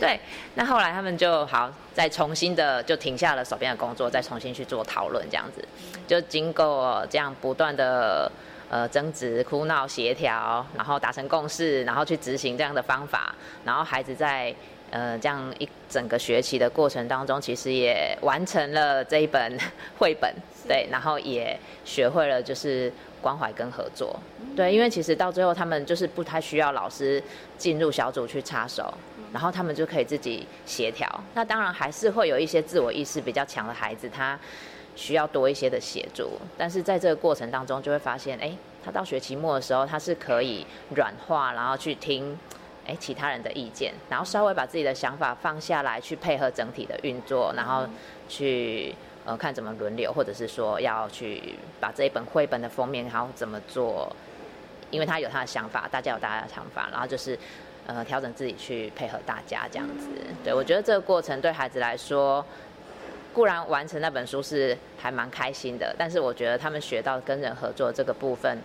L: 对，那后来他们就好再重新的就停下了手边的工作，再重新去做讨论，这样子，就经过这样不断的呃争执、哭闹、协调，然后达成共识，然后去执行这样的方法，然后孩子在呃这样一整个学期的过程当中，其实也完成了这一本 [laughs] 绘本，对，然后也学会了就是。关怀跟合作，对，因为其实到最后他们就是不太需要老师进入小组去插手，然后他们就可以自己协调。那当然还是会有一些自我意识比较强的孩子，他需要多一些的协助。但是在这个过程当中，就会发现，哎，他到学期末的时候，他是可以软化，然后去听，哎，其他人的意见，然后稍微把自己的想法放下来，去配合整体的运作，然后去。呃，看怎么轮流，或者是说要去把这一本绘本的封面，然后怎么做？因为他有他的想法，大家有大家的想法，然后就是呃调整自己去配合大家这样子。对我觉得这个过程对孩子来说，固然完成那本书是还蛮开心的，但是我觉得他们学到跟人合作这个部分，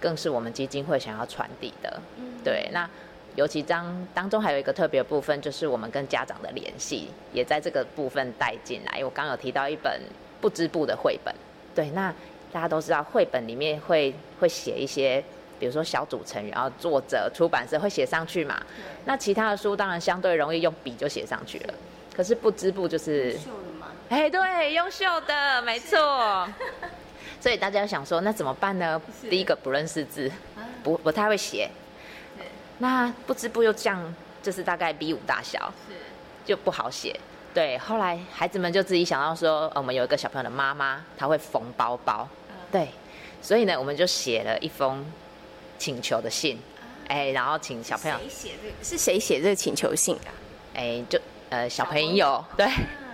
L: 更是我们基金会想要传递的。对，那。尤其当当中还有一个特别部分，就是我们跟家长的联系，也在这个部分带进来。我刚有提到一本不织布的绘本，对，那大家都知道，绘本里面会会写一些，比如说小组成员，然后作者、出版社会写上去嘛。那其他的书当然相对容易用笔就写上去了，可是不织布就是，哎，对，优秀的，没错。所以大家想说，那怎么办呢？第一个不认识字，不不太会写。那不织布又这样，就是大概 B 五大小，是就不好写。对，后来孩子们就自己想到说，我们有一个小朋友的妈妈，她会缝包包，对，所以呢，我们就写了一封请求的信，哎，然后请小朋友
D: 谁写这个？是谁写这个请求信的？
L: 哎，就呃小朋友，对，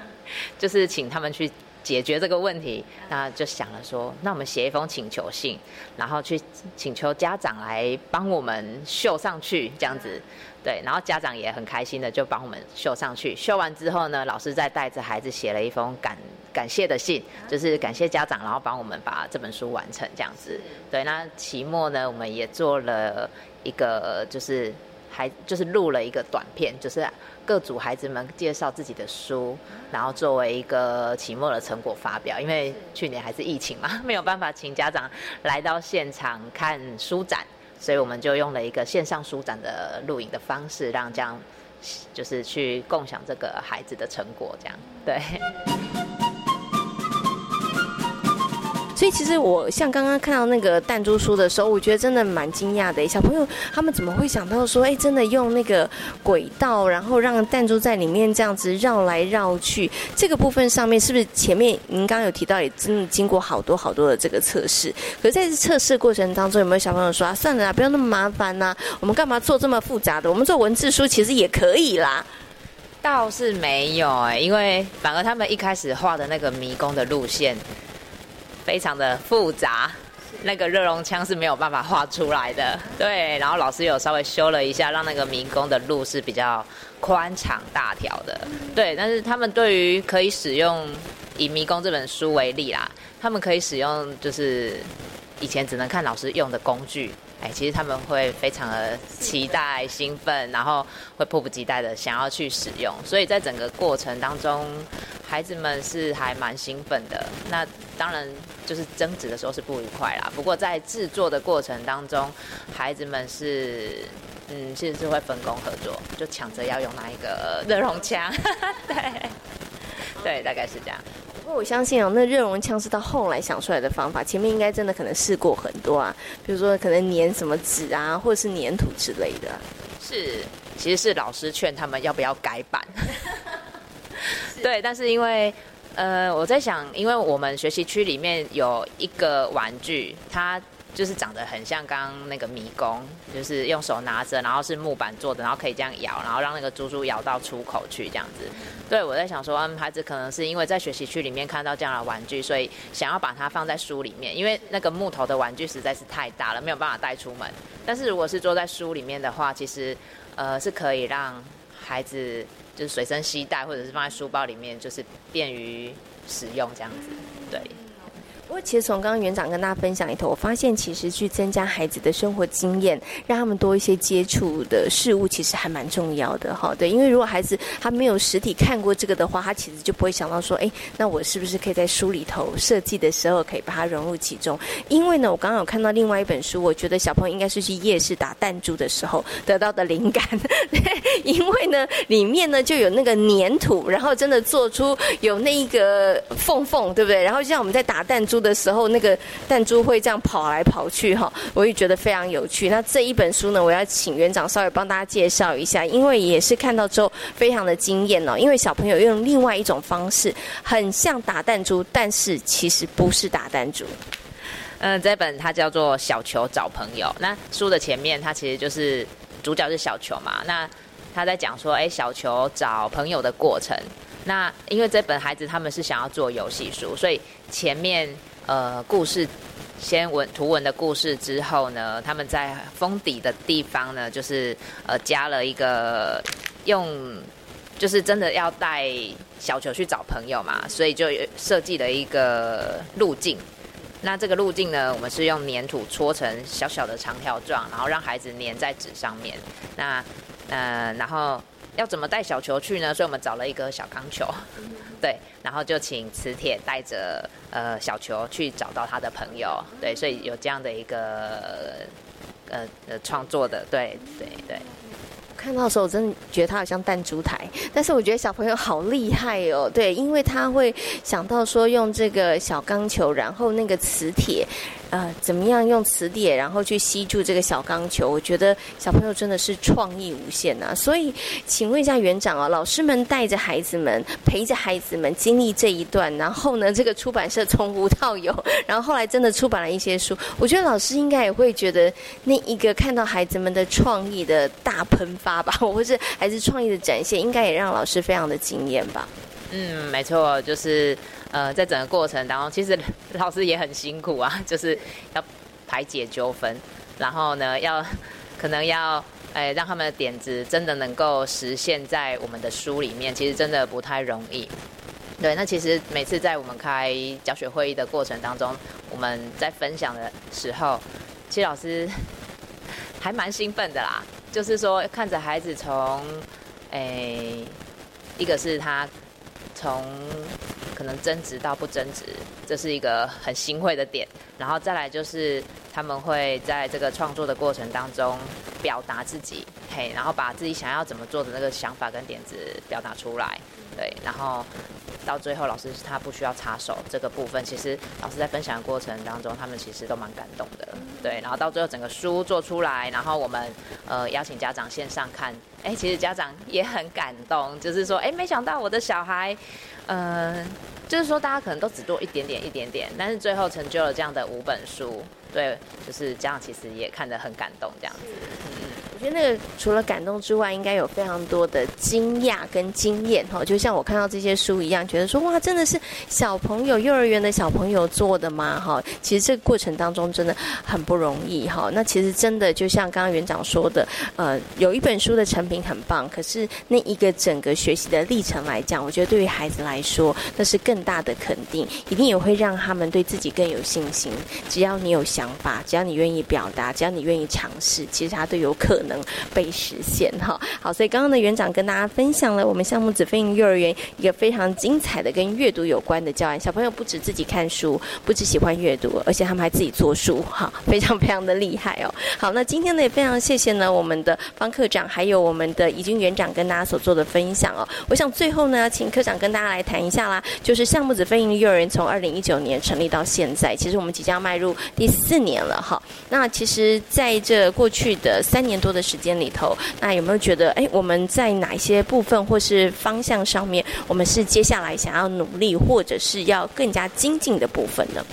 L: [laughs] 就是请他们去。解决这个问题，那就想了说，那我们写一封请求信，然后去请求家长来帮我们绣上去，这样子。对，然后家长也很开心的就帮我们绣上去。绣完之后呢，老师再带着孩子写了一封感感谢的信，就是感谢家长，然后帮我们把这本书完成这样子。对，那期末呢，我们也做了一个，就是还就是录了一个短片，就是各组孩子们介绍自己的书，然后作为一个期末的成果发表。因为去年还是疫情嘛，[laughs] 没有办法请家长来到现场看书展。所以我们就用了一个线上书展的录影的方式，让这样就是去共享这个孩子的成果，这样对。
D: 所以其实我像刚刚看到那个弹珠书的时候，我觉得真的蛮惊讶的。小朋友他们怎么会想到说，哎，真的用那个轨道，然后让弹珠在里面这样子绕来绕去？这个部分上面是不是前面您刚刚有提到，也真的经过好多好多的这个测试？可是在测试过程当中，有没有小朋友说啊，算了啦，不要那么麻烦呐，我们干嘛做这么复杂的？我们做文字书其实也可以啦。
L: 倒是没有哎，因为反而他们一开始画的那个迷宫的路线。非常的复杂，那个热熔枪是没有办法画出来的。对，然后老师有稍微修了一下，让那个迷宫的路是比较宽敞大条的。对，但是他们对于可以使用以迷宫这本书为例啦，他们可以使用就是以前只能看老师用的工具。哎，其实他们会非常的期待、兴奋，然后会迫不及待的想要去使用。所以在整个过程当中，孩子们是还蛮兴奋的。那当然就是争执的时候是不愉快啦。不过在制作的过程当中，孩子们是嗯，其实是会分工合作，就抢着要用那一个 [laughs] 热熔枪。[laughs] 对，对，大概是这样。
D: 不过我相信哦，那热熔枪是到后来想出来的方法，前面应该真的可能试过很多啊，比如说可能粘什么纸啊，或者是粘土之类的。
L: 是，其实是老师劝他们要不要改版。[laughs] 对，但是因为呃，我在想，因为我们学习区里面有一个玩具，它。就是长得很像刚刚那个迷宫，就是用手拿着，然后是木板做的，然后可以这样摇，然后让那个猪猪摇到出口去这样子。对我在想说，嗯，孩子可能是因为在学习区里面看到这样的玩具，所以想要把它放在书里面，因为那个木头的玩具实在是太大了，没有办法带出门。但是如果是坐在书里面的话，其实呃是可以让孩子就是随身携带，或者是放在书包里面，就是便于使用这样子。对。
D: 不过，其实从刚刚园长跟大家分享里头，我发现其实去增加孩子的生活经验，让他们多一些接触的事物，其实还蛮重要的哈。对，因为如果孩子他没有实体看过这个的话，他其实就不会想到说，哎，那我是不是可以在书里头设计的时候，可以把它融入其中？因为呢，我刚刚有看到另外一本书，我觉得小朋友应该是去夜市打弹珠的时候得到的灵感，[laughs] 因为呢，里面呢就有那个粘土，然后真的做出有那一个缝缝，对不对？然后就像我们在打弹珠。的时候，那个弹珠会这样跑来跑去哈，我也觉得非常有趣。那这一本书呢，我要请园长稍微帮大家介绍一下，因为也是看到之后非常的惊艳哦。因为小朋友用另外一种方式，很像打弹珠，但是其实不是打弹珠。
L: 嗯，这本它叫做《小球找朋友》。那书的前面，它其实就是主角是小球嘛。那他在讲说，哎，小球找朋友的过程。那因为这本孩子他们是想要做游戏书，所以前面。呃，故事先文图文的故事之后呢，他们在封底的地方呢，就是呃加了一个用，就是真的要带小球去找朋友嘛，所以就设计了一个路径。那这个路径呢，我们是用粘土搓成小小的长条状，然后让孩子粘在纸上面。那呃，然后。要怎么带小球去呢？所以我们找了一个小钢球，对，然后就请磁铁带着呃小球去找到他的朋友，对，所以有这样的一个呃呃创作的，对对对。
D: 看到的时候，我真的觉得他好像弹珠台，但是我觉得小朋友好厉害哦，对，因为他会想到说用这个小钢球，然后那个磁铁。呃，怎么样用磁铁，然后去吸住这个小钢球？我觉得小朋友真的是创意无限呐。所以，请问一下园长啊，老师们带着孩子们，陪着孩子们经历这一段，然后呢，这个出版社从无到有，[laughs] 然后后来真的出版了一些书。我觉得老师应该也会觉得那一个看到孩子们的创意的大喷发吧，或是孩子创意的展现，应该也让老师非常的惊艳吧。
L: 嗯，没错，就是呃，在整个过程当中，其实 [laughs] 老师也很辛苦啊，[laughs] 就是要排解纠纷，然后呢，要可能要哎，让他们的点子真的能够实现在我们的书里面，其实真的不太容易。对，那其实每次在我们开教学会议的过程当中，我们在分享的时候，其实老师 [laughs] 还蛮兴奋的啦。就是说，看着孩子从，诶，一个是他从可能争执到不争执，这是一个很欣慰的点。然后再来就是他们会在这个创作的过程当中表达自己，嘿，然后把自己想要怎么做的那个想法跟点子表达出来，对，然后。到最后，老师他不需要插手这个部分。其实老师在分享的过程当中，他们其实都蛮感动的。对，然后到最后整个书做出来，然后我们呃邀请家长线上看，哎，其实家长也很感动，就是说，哎，没想到我的小孩，嗯，就是说大家可能都只做一点点一点点，但是最后成就了这样的五本书。对，就是家长其实也看得很感动，这样子。
D: 我觉得那个除了感动之外，应该有非常多的惊讶跟经验哈。就像我看到这些书一样，觉得说哇，真的是小朋友幼儿园的小朋友做的吗？哈，其实这个过程当中真的很不容易哈。那其实真的就像刚刚园长说的，呃，有一本书的成品很棒，可是那一个整个学习的历程来讲，我觉得对于孩子来说，那是更大的肯定，一定也会让他们对自己更有信心。只要你有想法，只要你愿意表达，只要你愿意尝试，其实他都有可能。能被实现哈好，所以刚刚的园长跟大家分享了我们项目子飞行幼儿园一个非常精彩的跟阅读有关的教案。小朋友不止自己看书，不止喜欢阅读，而且他们还自己做书哈，[laughs] 非常非常的厉害哦。好，那今天呢也非常谢谢呢我们的方科长，还有我们的怡君园长跟大家所做的分享哦。我想最后呢，请科长跟大家来谈一下啦，就是项目子飞行幼儿园从二零一九年成立到现在，其实我们即将迈入第四年了哈。那其实在这过去的三年多的。时间里头，那有没有觉得，哎，我们在哪一些部分或是方向上面，我们是接下来想要努力，或者是要更加精进的部分呢？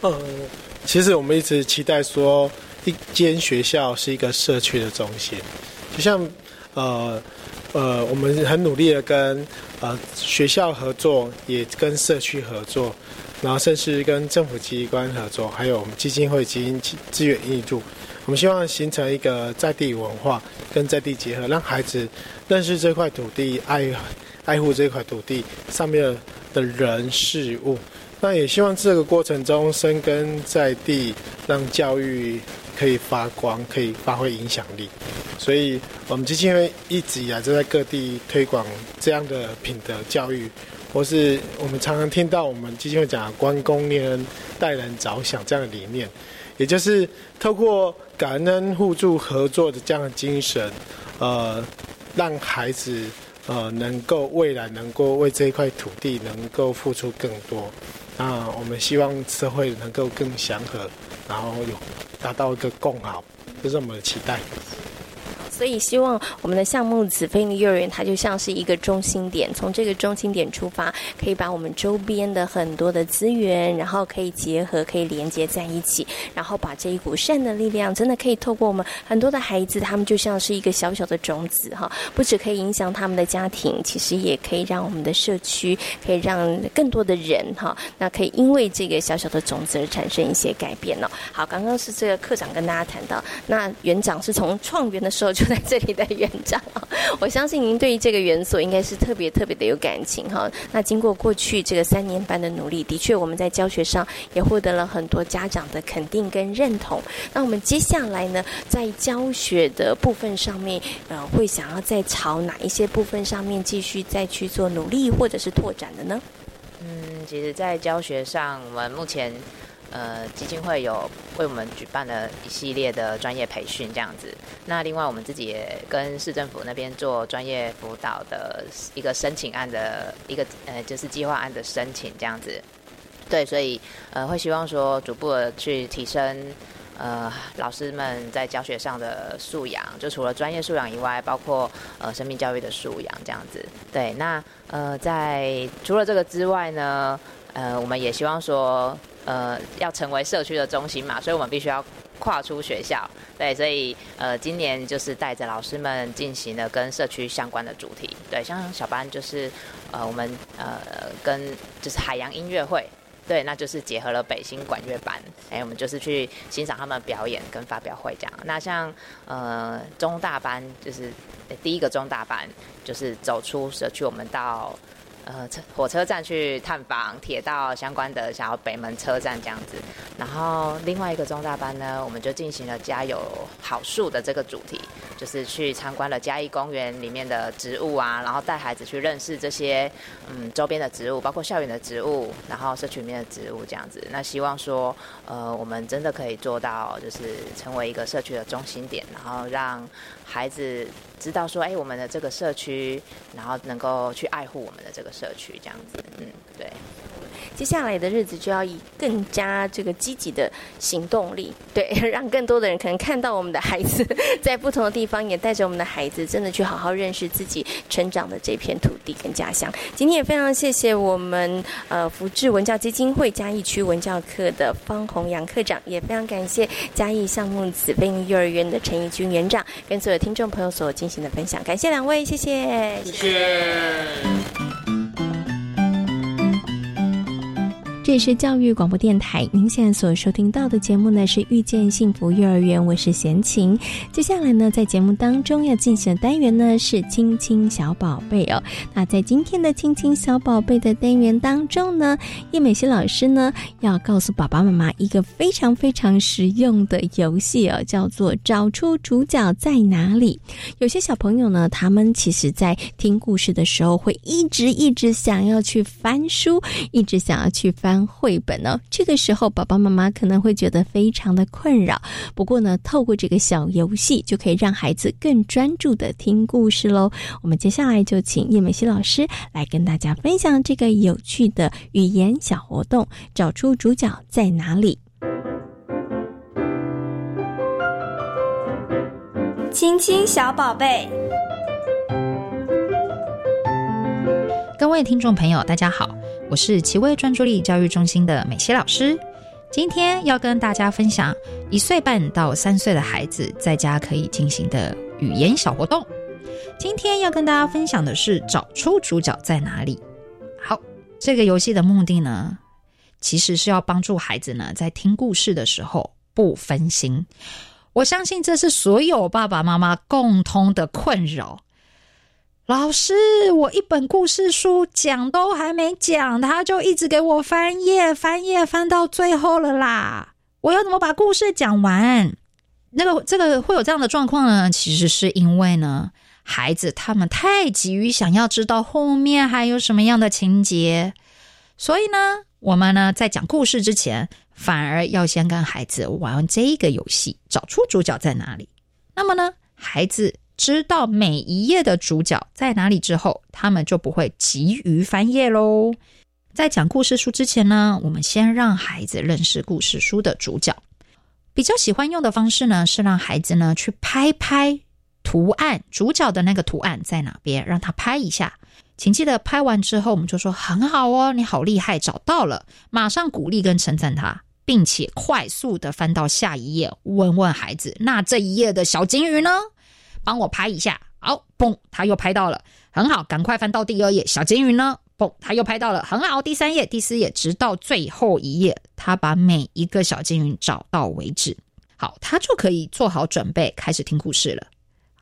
M: 呃，其实我们一直期待说，一间学校是一个社区的中心，就像呃呃，我们很努力的跟呃学校合作，也跟社区合作，然后甚至跟政府机关合作，还有我们基金会基金资源挹注。我们希望形成一个在地文化跟在地结合，让孩子认识这块土地，爱爱护这块土地上面的人事物。那也希望这个过程中生根在地，让教育可以发光，可以发挥影响力。所以，我们基金会一直以来都在各地推广这样的品德教育，或是我们常常听到我们基金会讲“关公念恩，待人着想”这样的理念。也就是透过感恩互助合作的这样的精神，呃，让孩子呃能够未来能够为这一块土地能够付出更多。那我们希望社会能够更祥和，然后有达到一个共好，这是我们的期待。
D: 所以，希望我们的项目子飞利幼儿园，它就像是一个中心点，从这个中心点出发，可以把我们周边的很多的资源，然后可以结合，可以连接在一起，然后把这一股善的力量，真的可以透过我们很多的孩子，他们就像是一个小小的种子哈，不止可以影响他们的家庭，其实也可以让我们的社区，可以让更多的人哈，那可以因为这个小小的种子而产生一些改变哦。好，刚刚是这个课长跟大家谈到，那园长是从创园的时候就。在这里的园长，我相信您对于这个园所应该是特别特别的有感情哈。那经过过去这个三年半的努力，的确我们在教学上也获得了很多家长的肯定跟认同。那我们接下来呢，在教学的部分上面，呃，会想要再朝哪一些部分上面继续再去做努力或者是拓展的呢？
L: 嗯，其实，在教学上，我们目前。呃，基金会有为我们举办了一系列的专业培训，这样子。那另外，我们自己也跟市政府那边做专业辅导的一个申请案的一个呃，就是计划案的申请，这样子。对，所以呃，会希望说逐步的去提升呃老师们在教学上的素养，就除了专业素养以外，包括呃生命教育的素养，这样子。对，那呃，在除了这个之外呢，呃，我们也希望说。呃，要成为社区的中心嘛，所以我们必须要跨出学校。对，所以呃，今年就是带着老师们进行了跟社区相关的主题。对，像小班就是呃，我们呃跟就是海洋音乐会。对，那就是结合了北新管乐班，哎，我们就是去欣赏他们表演跟发表会这样。那像呃中大班，就是第一个中大班，就是走出社区，我们到。呃，车火车站去探访，铁道相关的，想要北门车站这样子。然后另外一个中大班呢，我们就进行了家有好树的这个主题，就是去参观了嘉义公园里面的植物啊，然后带孩子去认识这些嗯周边的植物，包括校园的植物，然后社区里面的植物这样子。那希望说，呃，我们真的可以做到，就是成为一个社区的中心点，然后让孩子。知道说，哎，我们的这个社区，然后能够去爱护我们的这个社区，这样子，嗯，对。
D: 接下来的日子就要以更加这个积极的行动力，对，[laughs] 让更多的人可能看到我们的孩子在不同的地方，也带着我们的孩子，真的去好好认识自己成长的这片土地跟家乡。今天也非常谢谢我们呃福智文教基金会嘉义区文教课的方宏阳课长，也非常感谢嘉义项目子飞幼儿园的陈义军园长，跟所有听众朋友所进行的分享，感谢两位，谢谢，
M: 谢谢。
A: 这里是教育广播电台，您现在所收听到的节目呢是《遇见幸福幼儿园》，我是贤琴。接下来呢，在节目当中要进行的单元呢是“亲亲小宝贝”哦。那在今天的“亲亲小宝贝”的单元当中呢，叶美熙老师呢要告诉爸爸妈妈一个非常非常实用的游戏哦，叫做“找出主角在哪里”。有些小朋友呢，他们其实在听故事的时候会一直一直想要去翻书，一直想要去翻。绘本呢？这个时候爸爸妈妈可能会觉得非常的困扰。不过呢，透过这个小游戏，就可以让孩子更专注的听故事喽。我们接下来就请叶美熙老师来跟大家分享这个有趣的语言小活动，找出主角在哪里。
N: 亲亲小宝贝，
O: 各位听众朋友，大家好。我是奇威专注力教育中心的美希老师，今天要跟大家分享一岁半到三岁的孩子在家可以进行的语言小活动。今天要跟大家分享的是找出主角在哪里。好，这个游戏的目的呢，其实是要帮助孩子呢在听故事的时候不分心。我相信这是所有爸爸妈妈共通的困扰。老师，我一本故事书讲都还没讲，他就一直给我翻页，翻页翻到最后了啦！我要怎么把故事讲完？那个，这个会有这样的状况呢？其实是因为呢，孩子他们太急于想要知道后面还有什么样的情节，所以呢，我们呢在讲故事之前，反而要先跟孩子玩这个游戏，找出主角在哪里。那么呢，孩子。知道每一页的主角在哪里之后，他们就不会急于翻页喽。在讲故事书之前呢，我们先让孩子认识故事书的主角。比较喜欢用的方式呢，是让孩子呢去拍拍图案，主角的那个图案在哪边，让他拍一下。请记得拍完之后，我们就说很好哦，你好厉害，找到了，马上鼓励跟称赞他，并且快速的翻到下一页，问问孩子，那这一页的小金鱼呢？帮我拍一下，好，嘣，他又拍到了，很好，赶快翻到第二页，小金鱼呢？嘣，他又拍到了，很好，第三页、第四页，直到最后一页，他把每一个小金鱼找到为止，好，他就可以做好准备开始听故事了。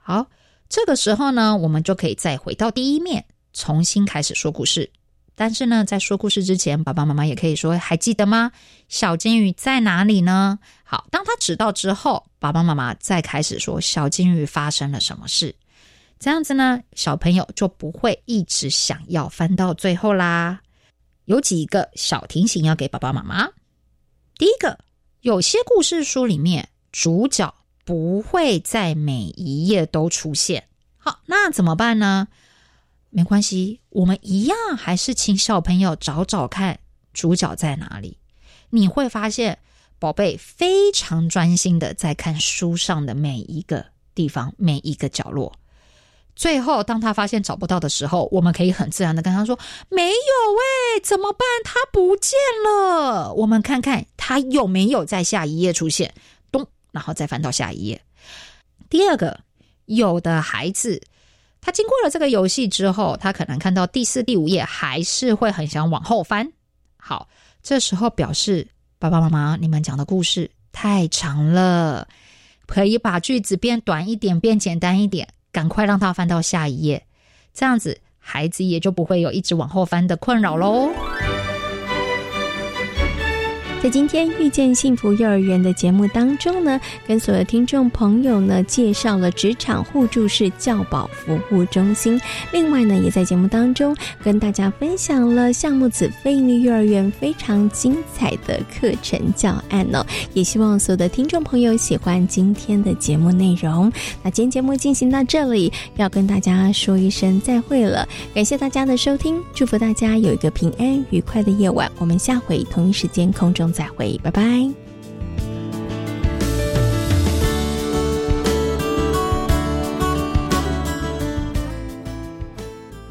O: 好，这个时候呢，我们就可以再回到第一面，重新开始说故事。但是呢，在说故事之前，爸爸妈妈也可以说：“还记得吗？小金鱼在哪里呢？”好，当他知道之后，爸爸妈妈再开始说：“小金鱼发生了什么事？”这样子呢，小朋友就不会一直想要翻到最后啦。有几个小提醒要给爸爸妈妈：第一个，有些故事书里面主角不会在每一页都出现。好，那怎么办呢？没关系，我们一样还是请小朋友找找看主角在哪里。你会发现，宝贝非常专心的在看书上的每一个地方、每一个角落。最后，当他发现找不到的时候，我们可以很自然的跟他说：“没有喂，怎么办？他不见了。我们看看他有没有在下一页出现。”咚，然后再翻到下一页。第二个，有的孩子。他经过了这个游戏之后，他可能看到第四、第五页，还是会很想往后翻。好，这时候表示爸爸妈妈，你们讲的故事太长了，可以把句子变短一点，变简单一点，赶快让他翻到下一页，这样子孩子也就不会有一直往后翻的困扰喽。
A: 在今天遇见幸福幼儿园的节目当中呢，跟所有听众朋友呢介绍了职场互助式教保服务中心。另外呢，也在节目当中跟大家分享了项目子非营利幼儿园非常精彩的课程教案哦。也希望所有的听众朋友喜欢今天的节目内容。那今天节目进行到这里，要跟大家说一声再会了。感谢大家的收听，祝福大家有一个平安愉快的夜晚。我们下回同一时间空中。再会，拜拜。